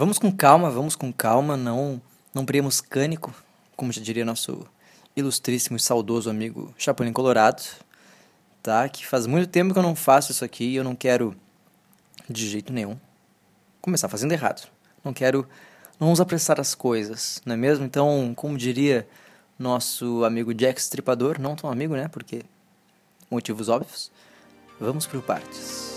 Vamos com calma, vamos com calma, não não priemos cânico, como já diria nosso ilustríssimo e saudoso amigo Chapolin Colorado, tá? Que faz muito tempo que eu não faço isso aqui e eu não quero de jeito nenhum começar fazendo errado. Não quero não vamos apressar as coisas, não é mesmo? Então, como diria nosso amigo Jack Stripador, não tão amigo, né? Porque motivos óbvios. Vamos por partes.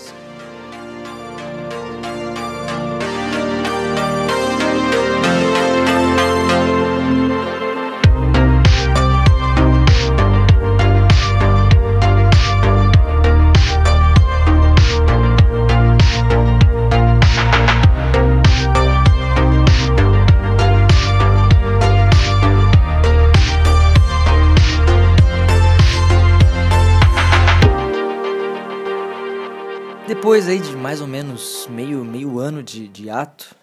Depois aí de mais ou menos meio, meio ano de, de ato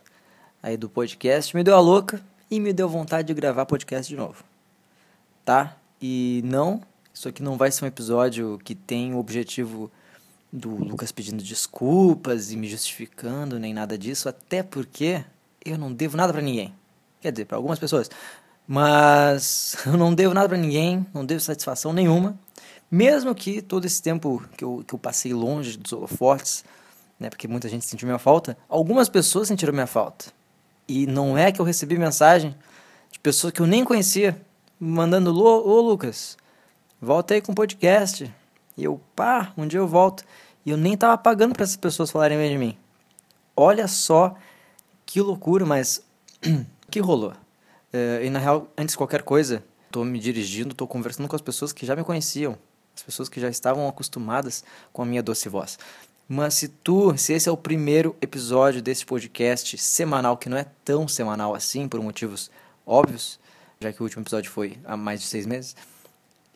aí do podcast, me deu a louca e me deu vontade de gravar podcast de novo. Tá? E não, isso aqui não vai ser um episódio que tem o objetivo do Lucas pedindo desculpas e me justificando, nem nada disso, até porque eu não devo nada para ninguém. Quer dizer, para algumas pessoas. Mas eu não devo nada para ninguém, não devo satisfação nenhuma. Mesmo que todo esse tempo que eu, que eu passei longe dos holofotes, né, porque muita gente sentiu minha falta, algumas pessoas sentiram minha falta. E não é que eu recebi mensagem de pessoas que eu nem conhecia, mandando: Ô Lucas, volta aí com o podcast. E eu, pá, um dia eu volto. E eu nem tava pagando para essas pessoas falarem bem de mim. Olha só que loucura, mas que rolou? Uh, e na real, antes de qualquer coisa, tô me dirigindo, tô conversando com as pessoas que já me conheciam as pessoas que já estavam acostumadas com a minha doce voz. Mas se tu, se esse é o primeiro episódio desse podcast semanal, que não é tão semanal assim, por motivos óbvios, já que o último episódio foi há mais de seis meses,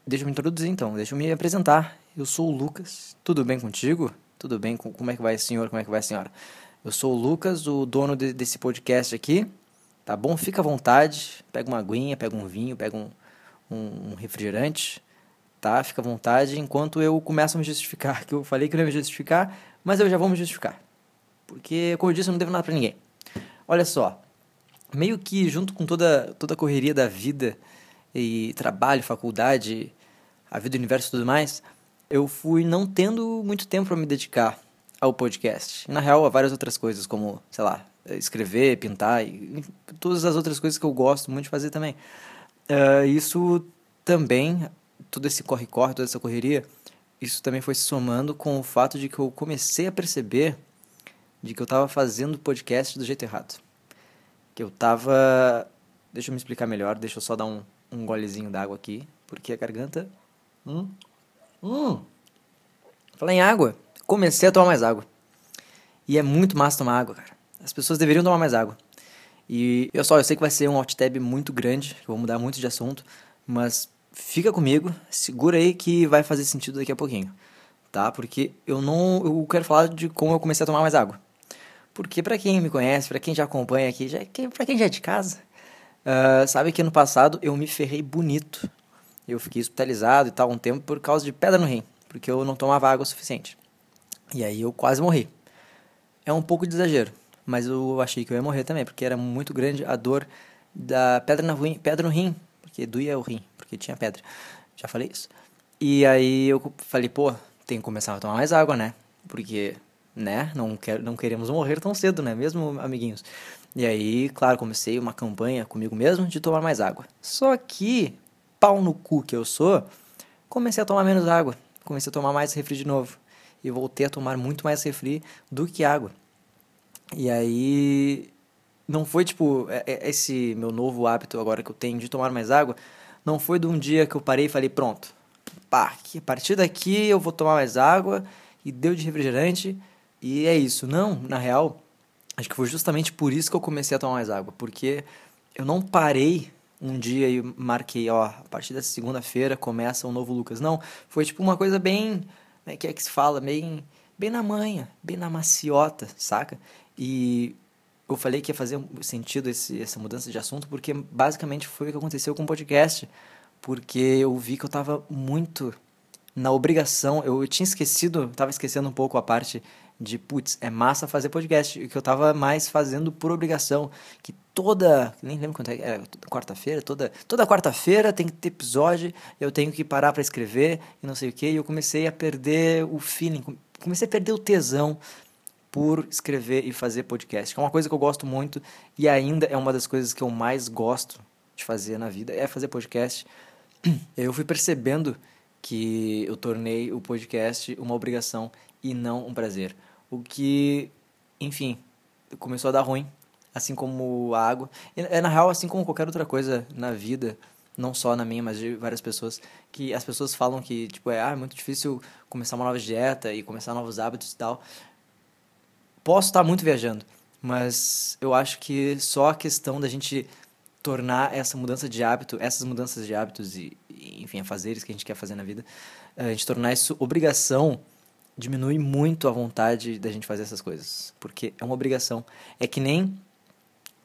deixa eu me introduzir então, deixa eu me apresentar. Eu sou o Lucas, tudo bem contigo? Tudo bem? Como é que vai, senhor? Como é que vai, senhora? Eu sou o Lucas, o dono de, desse podcast aqui, tá bom? Fica à vontade, pega uma aguinha, pega um vinho, pega um, um, um refrigerante, tá? Fica à vontade enquanto eu começo a me justificar, que eu falei que não ia me justificar, mas eu já vou me justificar. Porque, como eu disse, eu não devo nada para ninguém. Olha só, meio que junto com toda, toda a correria da vida e trabalho, faculdade, a vida, o universo e tudo mais, eu fui não tendo muito tempo para me dedicar ao podcast. Na real, a várias outras coisas, como, sei lá, escrever, pintar e todas as outras coisas que eu gosto muito de fazer também. Uh, isso também todo esse corre-corre, toda essa correria, isso também foi se somando com o fato de que eu comecei a perceber de que eu estava fazendo podcast do jeito errado. Que eu estava... Deixa eu me explicar melhor, deixa eu só dar um, um golezinho d'água aqui, porque a garganta... Hum, hum. Falar em água, comecei a tomar mais água. E é muito massa tomar água, cara. As pessoas deveriam tomar mais água. E eu só, eu sei que vai ser um alt tab muito grande, eu vou mudar muito de assunto, mas fica comigo, segura aí que vai fazer sentido daqui a pouquinho, tá? Porque eu não, eu quero falar de como eu comecei a tomar mais água. Porque para quem me conhece, para quem já acompanha aqui, já, para quem já é de casa, uh, sabe que ano passado eu me ferrei bonito. Eu fiquei hospitalizado e tal um tempo por causa de pedra no rim, porque eu não tomava água o suficiente. E aí eu quase morri. É um pouco de exagero, mas eu achei que eu ia morrer também, porque era muito grande a dor da pedra no rim, pedra no rim, porque doía o rim porque tinha pedra. Já falei isso. E aí eu falei, pô, tem que começar a tomar mais água, né? Porque, né, não, quer, não queremos morrer tão cedo, né? Mesmo, amiguinhos. E aí, claro, comecei uma campanha comigo mesmo de tomar mais água. Só que, pau no cu que eu sou, comecei a tomar menos água. Comecei a tomar mais refri de novo. E voltei a tomar muito mais refri do que água. E aí, não foi tipo, é, é, esse meu novo hábito agora que eu tenho de tomar mais água, não foi de um dia que eu parei e falei, pronto, pá, a partir daqui eu vou tomar mais água e deu de refrigerante e é isso. Não, na real, acho que foi justamente por isso que eu comecei a tomar mais água, porque eu não parei um dia e marquei, ó, a partir dessa segunda-feira começa um novo Lucas. Não, foi tipo uma coisa bem, né, que é que se fala, bem, bem na manha, bem na maciota, saca? E eu falei que ia fazer sentido esse, essa mudança de assunto porque basicamente foi o que aconteceu com o podcast. Porque eu vi que eu estava muito na obrigação, eu tinha esquecido, estava esquecendo um pouco a parte de, putz, é massa fazer podcast, que eu tava mais fazendo por obrigação, que toda, nem lembro quanto é, é quarta-feira, toda, toda quarta-feira tem que ter episódio, eu tenho que parar para escrever e não sei o que, e eu comecei a perder o feeling, comecei a perder o tesão por escrever e fazer podcast, que é uma coisa que eu gosto muito e ainda é uma das coisas que eu mais gosto de fazer na vida, é fazer podcast. Eu fui percebendo que eu tornei o podcast uma obrigação e não um prazer. O que, enfim, começou a dar ruim, assim como a água. É na real, assim como qualquer outra coisa na vida, não só na minha, mas de várias pessoas, que as pessoas falam que, tipo, é, ah, é muito difícil começar uma nova dieta e começar novos hábitos e tal posso estar muito viajando, mas eu acho que só a questão da gente tornar essa mudança de hábito, essas mudanças de hábitos e, enfim, fazeres que a gente quer fazer na vida, a gente tornar isso obrigação diminui muito a vontade da gente fazer essas coisas, porque é uma obrigação. É que nem,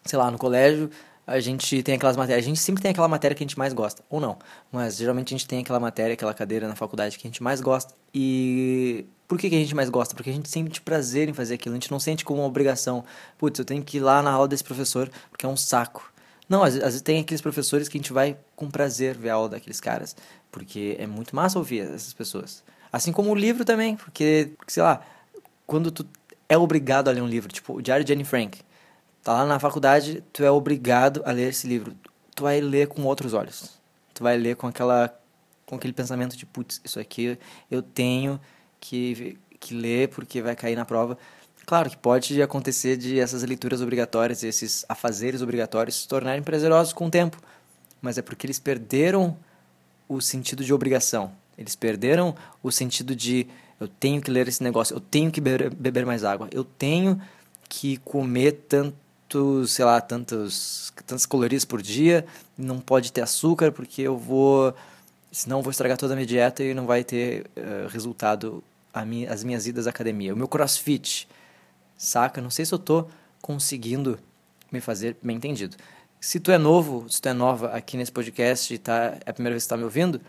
sei lá, no colégio a gente tem aquelas matérias, a gente sempre tem aquela matéria que a gente mais gosta, ou não, mas geralmente a gente tem aquela matéria, aquela cadeira na faculdade que a gente mais gosta. E por que, que a gente mais gosta? Porque a gente sente prazer em fazer aquilo, a gente não sente como uma obrigação. Putz, eu tenho que ir lá na aula desse professor porque é um saco. Não, às, vezes tem aqueles professores que a gente vai com prazer ver a aula daqueles caras, porque é muito massa ouvir essas pessoas. Assim como o livro também, porque, sei lá, quando tu é obrigado a ler um livro, tipo o Diário de Anne Frank, tá lá na faculdade, tu é obrigado a ler esse livro. Tu vai ler com outros olhos. Tu vai ler com aquela com aquele pensamento de, putz, isso aqui eu tenho que, que ler porque vai cair na prova. Claro que pode acontecer de essas leituras obrigatórias, esses afazeres obrigatórios se tornarem prazerosos com o tempo, mas é porque eles perderam o sentido de obrigação. Eles perderam o sentido de eu tenho que ler esse negócio, eu tenho que beber, beber mais água, eu tenho que comer tantos, sei lá, tantos, tantos calorias por dia, não pode ter açúcar porque eu vou, senão eu vou estragar toda a minha dieta e não vai ter uh, resultado minha, as minhas idas à academia, o meu crossfit, saca? Não sei se eu tô conseguindo me fazer bem entendido. Se tu é novo, se tu é nova aqui nesse podcast e tá, é a primeira vez que tá me ouvindo,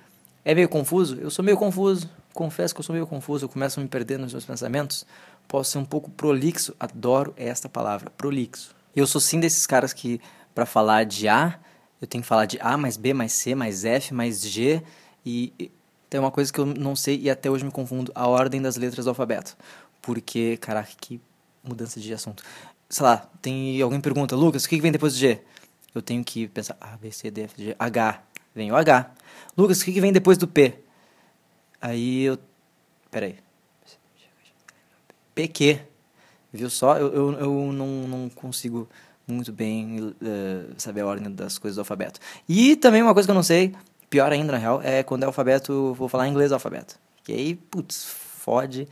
é meio confuso? Eu sou meio confuso, confesso que eu sou meio confuso, eu começo a me perder nos meus pensamentos, posso ser um pouco prolixo, adoro esta palavra, prolixo. Eu sou sim desses caras que, para falar de A, eu tenho que falar de A mais B mais C mais F mais G, e tem uma coisa que eu não sei e até hoje me confundo, a ordem das letras do alfabeto. Porque, caraca, que mudança de assunto. Sei lá, tem alguém pergunta, Lucas, o que vem depois do G? Eu tenho que pensar, A, B, C, D, F, G, H. Vem o H. Lucas, o que vem depois do P? Aí eu... Peraí. PQ. Viu só? Eu, eu, eu não, não consigo muito bem uh, saber a ordem das coisas do alfabeto. E também uma coisa que eu não sei, pior ainda, na real, é quando é alfabeto, vou falar inglês alfabeto. E aí, putz, fode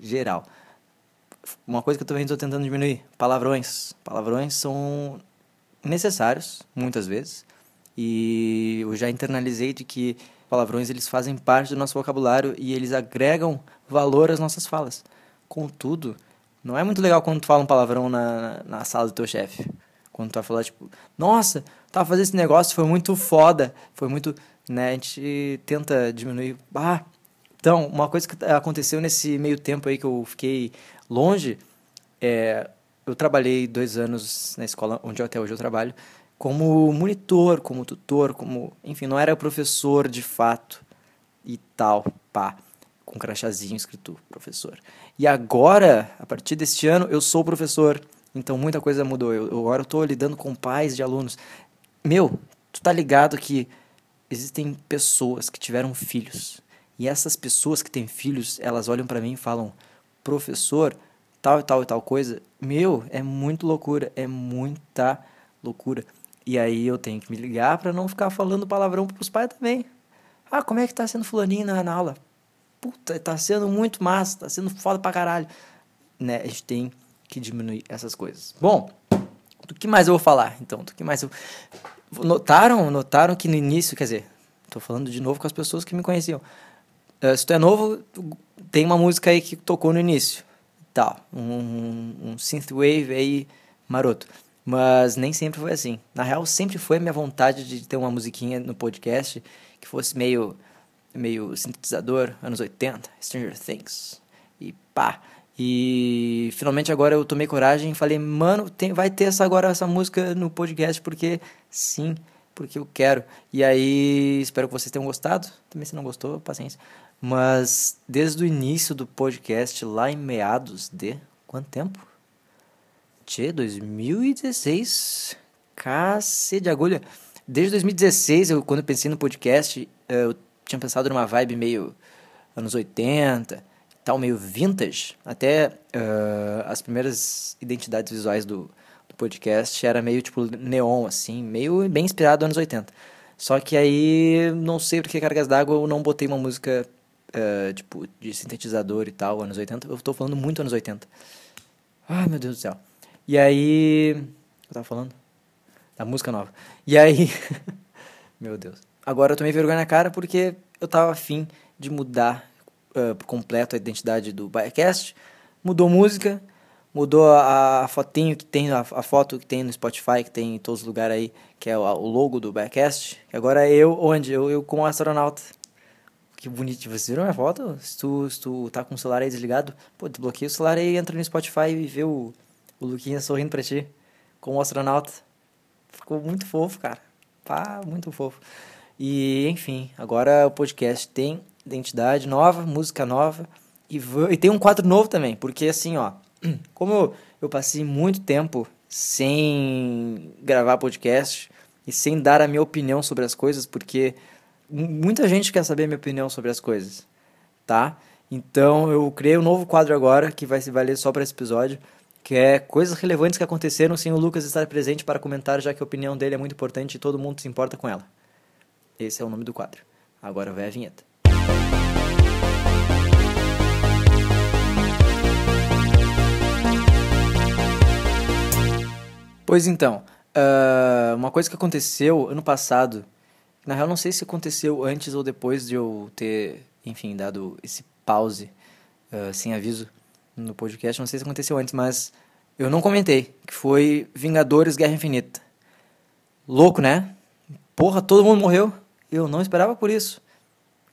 geral. Uma coisa que eu também estou tentando diminuir, palavrões. Palavrões são necessários, muitas vezes. E eu já internalizei de que palavrões eles fazem parte do nosso vocabulário e eles agregam valor às nossas falas. Contudo, não é muito legal quando tu fala um palavrão na, na sala do teu chefe. Quando tu vai falar, tipo, nossa, tá fazendo esse negócio, foi muito foda, foi muito né? A gente tenta diminuir. Ah, então, uma coisa que aconteceu nesse meio tempo aí que eu fiquei longe, é, eu trabalhei dois anos na escola onde até hoje eu trabalho, como monitor, como tutor, como, enfim, não era professor de fato e tal, pá, com crachazinho escrito professor. E agora, a partir deste ano, eu sou professor, então muita coisa mudou. Eu, agora eu estou lidando com pais de alunos. Meu, tu tá ligado que existem pessoas que tiveram filhos. E essas pessoas que têm filhos, elas olham para mim e falam: "Professor, tal e tal e tal coisa". Meu, é muito loucura, é muita loucura. E aí eu tenho que me ligar para não ficar falando palavrão pros pais também. Ah, como é que tá sendo fulaninho na, na aula? Puta, tá sendo muito massa, tá sendo foda pra caralho. Né, a gente tem que diminuir essas coisas. Bom, do que mais eu vou falar? Então, do que mais eu Notaram, notaram que no início, quer dizer, estou falando de novo com as pessoas que me conheciam. Uh, se tu é novo, tem uma música aí que tocou no início. Tá, um, um synthwave aí maroto. Mas nem sempre foi assim. Na real, sempre foi a minha vontade de ter uma musiquinha no podcast que fosse meio, meio sintetizador, anos 80, Stranger Things. E pá. E finalmente agora eu tomei coragem e falei, mano, tem, vai ter essa, agora essa música no podcast, porque sim, porque eu quero. E aí, espero que vocês tenham gostado. Também se não gostou, paciência. Mas desde o início do podcast, lá em meados de. Quanto tempo? Tchê, 2016. Cacete de agulha. Desde 2016, eu, quando eu pensei no podcast, eu tinha pensado numa vibe meio anos 80 tal, meio vintage. Até uh, as primeiras identidades visuais do, do podcast era meio tipo neon, assim, meio bem inspirado nos anos 80. Só que aí, não sei porque cargas d'água eu não botei uma música uh, tipo de sintetizador e tal, anos 80. Eu tô falando muito anos 80. Ai, meu Deus do céu. E aí. Eu tava falando? Da música nova. E aí. meu Deus. Agora eu tomei vergonha na cara porque eu tava afim de mudar uh, por completo a identidade do Biacast. Mudou música, mudou a, a fotinho que tem, a, a, foto que tem no Spotify, que tem em todos os lugares aí, que é o, o logo do Biacast. Agora é eu, onde? Eu, eu com o astronauta. Que bonito. Vocês viram minha foto? Se tu, se tu tá com o celular aí desligado, pô, desbloqueia o celular aí, entra no Spotify e vê o, o Luquinha sorrindo pra ti. Com o astronauta. Ficou muito fofo, cara. Pá, muito fofo. E, enfim, agora o podcast tem identidade nova, música nova. E, e tem um quadro novo também, porque assim, ó, como eu, passei muito tempo sem gravar podcast e sem dar a minha opinião sobre as coisas, porque muita gente quer saber a minha opinião sobre as coisas, tá? Então eu criei um novo quadro agora que vai se valer só para esse episódio, que é coisas relevantes que aconteceram sem o Lucas estar presente para comentar, já que a opinião dele é muito importante e todo mundo se importa com ela. Esse é o nome do quadro. Agora vai a vinheta. Pois então, uh, uma coisa que aconteceu ano passado, na real não sei se aconteceu antes ou depois de eu ter, enfim, dado esse pause uh, sem aviso no podcast, não sei se aconteceu antes, mas eu não comentei, que foi Vingadores Guerra Infinita. Louco, né? Porra, todo mundo morreu. Eu não esperava por isso.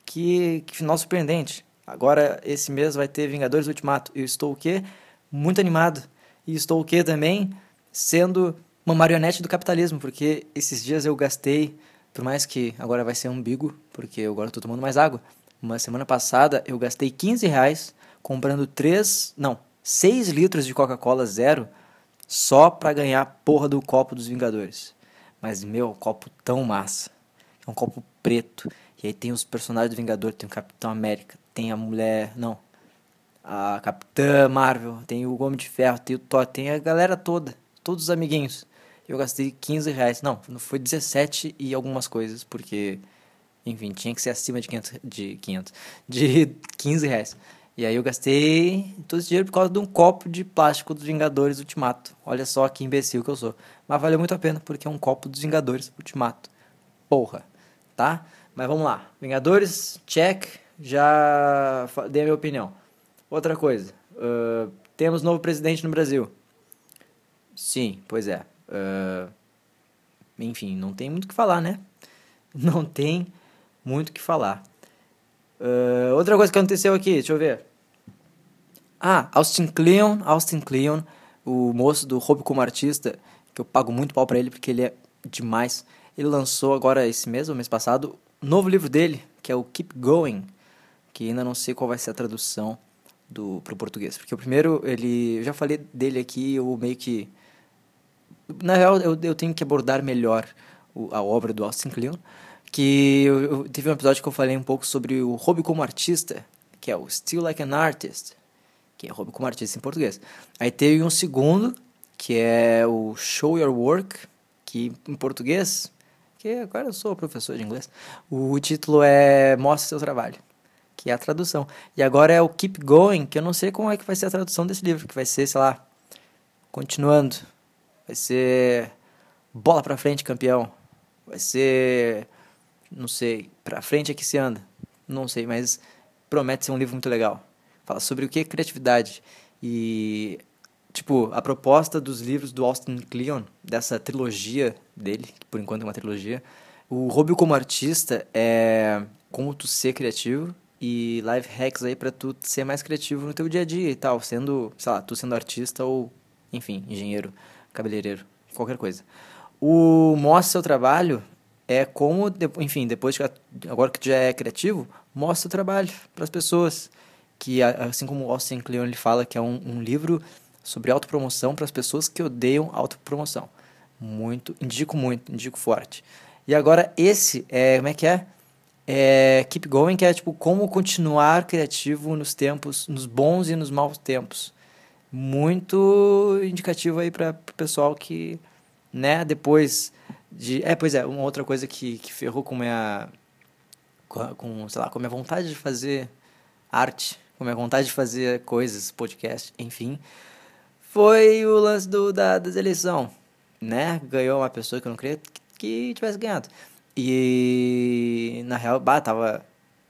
Que, que final surpreendente. Agora, esse mês vai ter Vingadores Ultimato. Eu estou o quê? Muito animado. E estou o quê também? sendo uma marionete do capitalismo, porque esses dias eu gastei, por mais que agora vai ser umbigo, porque eu agora estou tomando mais água, uma semana passada eu gastei 15 reais comprando 3, não, 6 litros de Coca-Cola zero só para ganhar a porra do copo dos Vingadores. Mas, meu, copo tão massa. É um copo preto. E aí tem os personagens do Vingador, tem o Capitão América, tem a mulher. Não. A Capitã Marvel, tem o Homem de Ferro, tem o Thor, tem a galera toda todos os amiguinhos. Eu gastei 15 reais. Não, foi 17 e algumas coisas, porque, enfim, tinha que ser acima de 500, de 500, de 15 reais. E aí eu gastei todo esse dinheiro por causa de um copo de plástico dos Vingadores Ultimato. Olha só que imbecil que eu sou. Mas valeu muito a pena, porque é um copo dos Vingadores Ultimato. Porra, tá? Mas vamos lá. Vingadores, check. Já dei a minha opinião. Outra coisa. Uh, temos novo presidente no Brasil. Sim, pois é. Uh, enfim, não tem muito o que falar, né? Não tem muito o que falar. Uh, outra coisa que aconteceu aqui, deixa eu ver. Ah, Austin Kleon, Austin Kleon, o moço do Hobby como artista, que eu pago muito pau pra ele porque ele é demais. Ele lançou agora esse mês, mês passado, um novo livro dele, que é o Keep Going, que ainda não sei qual vai ser a tradução do pro português, porque o primeiro ele, eu já falei dele aqui, eu meio que na real, eu, eu tenho que abordar melhor o, a obra do Austin Kleon, que eu, eu, teve um episódio que eu falei um pouco sobre o hobby como artista, que é o Still Like an Artist, que é hobby como artista em português. Aí teve um segundo, que é o Show Your Work, que em português, que agora eu sou professor de inglês, o título é Mostre Seu Trabalho, que é a tradução. E agora é o Keep Going, que eu não sei como é que vai ser a tradução desse livro, que vai ser, sei lá, continuando, Vai ser bola pra frente, campeão. Vai ser, não sei, pra frente é que se anda. Não sei, mas promete ser um livro muito legal. Fala sobre o que é criatividade. E, tipo, a proposta dos livros do Austin Kleon, dessa trilogia dele, que por enquanto é uma trilogia, o hobby como artista é como tu ser criativo e life hacks aí para tu ser mais criativo no teu dia a dia e tal, sendo, sei lá, tu sendo artista ou, enfim, engenheiro, cabeleireiro, qualquer coisa. O mostra seu trabalho é como, enfim, depois que agora que tu já é criativo, mostra o trabalho para as pessoas, que assim como o Austin Kleon ele fala que é um, um livro sobre autopromoção para as pessoas que odeiam autopromoção. Muito, indico muito, indico forte. E agora esse é, como é que é? É Keep Going, que é tipo como continuar criativo nos tempos, nos bons e nos maus tempos. Muito indicativo aí para o pessoal que, né, depois de... É, pois é, uma outra coisa que, que ferrou com minha... Com, sei lá, com minha vontade de fazer arte, com minha vontade de fazer coisas, podcast, enfim, foi o lance do, da, das eleições, né? Ganhou uma pessoa que eu não queria que tivesse ganhado. E na real, bah, tava.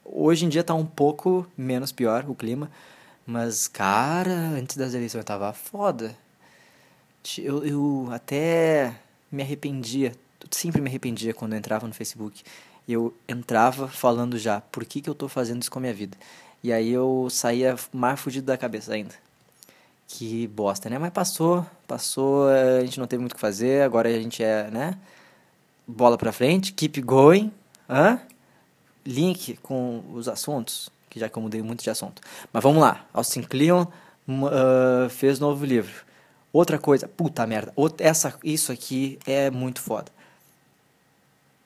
Hoje em dia tá um pouco menos pior o clima. Mas, cara, antes das eleições tava foda. Eu, eu até me arrependia. Sempre me arrependia quando eu entrava no Facebook. Eu entrava falando já, por que, que eu tô fazendo isso com a minha vida? E aí eu saía mais fudido da cabeça ainda. Que bosta, né? Mas passou, passou, a gente não teve muito o que fazer, agora a gente é, né? bola para frente, keep going, hã? link com os assuntos, que já que eu mudei muito de assunto. Mas vamos lá, Austin Kleon uh, fez novo livro. Outra coisa, puta merda, essa, isso aqui é muito foda.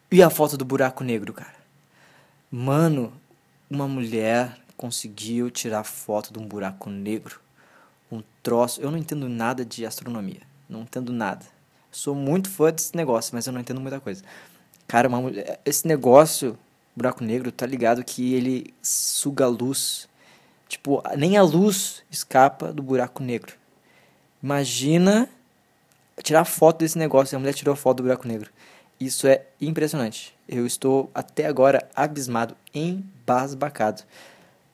E a foto do buraco negro, cara? Mano, uma mulher conseguiu tirar foto de um buraco negro. Um troço. Eu não entendo nada de astronomia. Não entendo nada. Sou muito fã desse negócio, mas eu não entendo muita coisa. Cara, uma esse negócio, buraco negro, tá ligado que ele suga a luz. Tipo, nem a luz escapa do buraco negro. Imagina tirar foto desse negócio. A mulher tirou foto do buraco negro. Isso é impressionante. Eu estou até agora abismado, embasbacado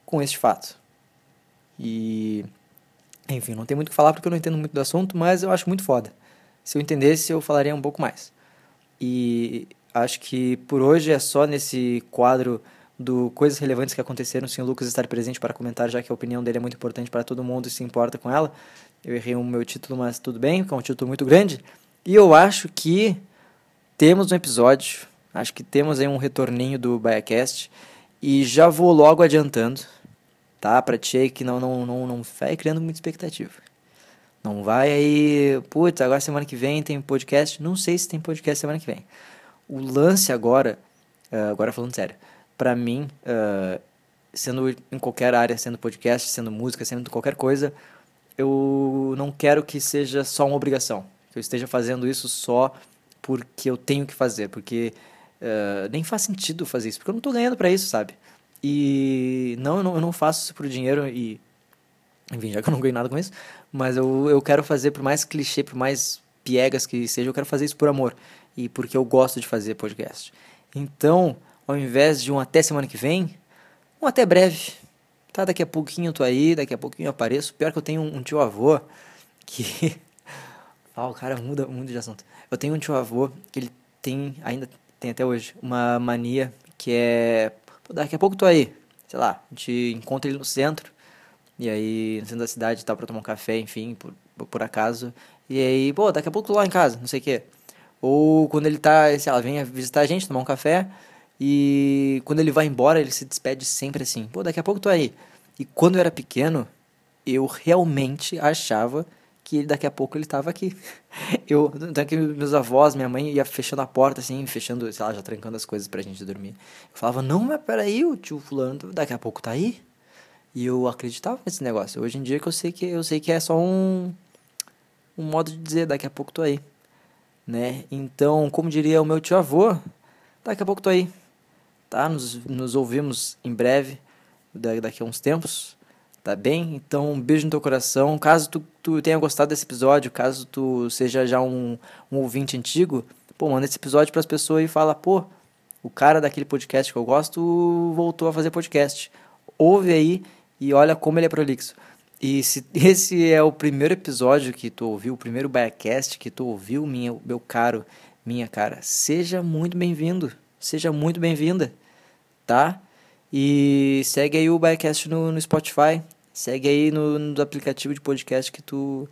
com este fato. E. Enfim, não tem muito o que falar porque eu não entendo muito do assunto, mas eu acho muito foda. Se eu entendesse, eu falaria um pouco mais. E acho que por hoje é só nesse quadro do coisas relevantes que aconteceram sem o Lucas estar presente para comentar, já que a opinião dele é muito importante para todo mundo e se importa com ela. Eu errei o meu título, mas tudo bem, porque é um título muito grande. E eu acho que temos um episódio, acho que temos aí um retorninho do Biacast. E já vou logo adiantando, tá? Pra ti que não, não, não, não vai criando muita expectativa. Não vai aí, putz, agora semana que vem tem podcast. Não sei se tem podcast semana que vem. O lance agora, uh, agora falando sério, para mim, uh, sendo em qualquer área, sendo podcast, sendo música, sendo qualquer coisa, eu não quero que seja só uma obrigação. Que eu esteja fazendo isso só porque eu tenho que fazer, porque uh, nem faz sentido fazer isso, porque eu não tô ganhando para isso, sabe? E não eu, não, eu não faço isso por dinheiro e enfim, já que eu não ganho nada com isso, mas eu, eu quero fazer, por mais clichê, por mais piegas que seja, eu quero fazer isso por amor e porque eu gosto de fazer podcast. Então, ao invés de um até semana que vem, um até breve. Tá, daqui a pouquinho eu tô aí, daqui a pouquinho eu apareço. Pior que eu tenho um, um tio avô que. ah, o cara muda, muda de assunto. Eu tenho um tio avô que ele tem, ainda tem até hoje, uma mania que é. Daqui a pouco tô aí. Sei lá, a gente encontra ele no centro e aí, no centro da cidade tal, pra tomar um café, enfim, por, por acaso. E aí, pô, daqui a pouco tô lá em casa, não sei o quê. Ou quando ele tá, sei lá, vem visitar a gente, tomar um café. E quando ele vai embora, ele se despede sempre assim: pô, daqui a pouco tô aí. E quando eu era pequeno, eu realmente achava que daqui a pouco ele tava aqui. Eu, então meus avós, minha mãe ia fechando a porta assim, fechando, sei lá, já trancando as coisas pra gente dormir. Eu falava: "Não, mas peraí, o tio fulano daqui a pouco tá aí". E eu acreditava nesse negócio. Hoje em dia que eu sei que eu sei que é só um um modo de dizer daqui a pouco tô aí, né? Então, como diria o meu tio avô, daqui a pouco tô aí. Tá? Nos, nos ouvimos em breve, daqui a uns tempos. Tá bem? Então, um beijo no teu coração. Caso tu, tu tenha gostado desse episódio, caso tu seja já um, um ouvinte antigo, pô, manda esse episódio para as pessoas e fala, pô, o cara daquele podcast que eu gosto voltou a fazer podcast. Ouve aí e olha como ele é prolixo. E se esse é o primeiro episódio que tu ouviu, o primeiro Biacast que tu ouviu, minha, meu caro, minha cara, seja muito bem-vindo, seja muito bem-vinda, tá? E segue aí o Biacast no, no Spotify. Segue aí no, no aplicativo de podcast que tu.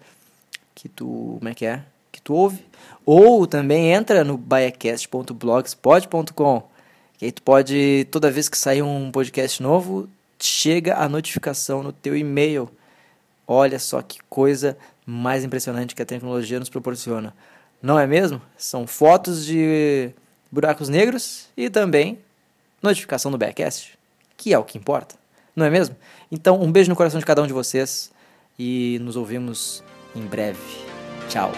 Que tu. Como é que é? Que tu ouve. Ou também entra no biacast.blogspot.com. Que aí tu pode, toda vez que sair um podcast novo, chega a notificação no teu e-mail. Olha só que coisa mais impressionante que a tecnologia nos proporciona. Não é mesmo? São fotos de buracos negros e também notificação do Backcast, que é o que importa. Não é mesmo? Então, um beijo no coração de cada um de vocês e nos ouvimos em breve. Tchau.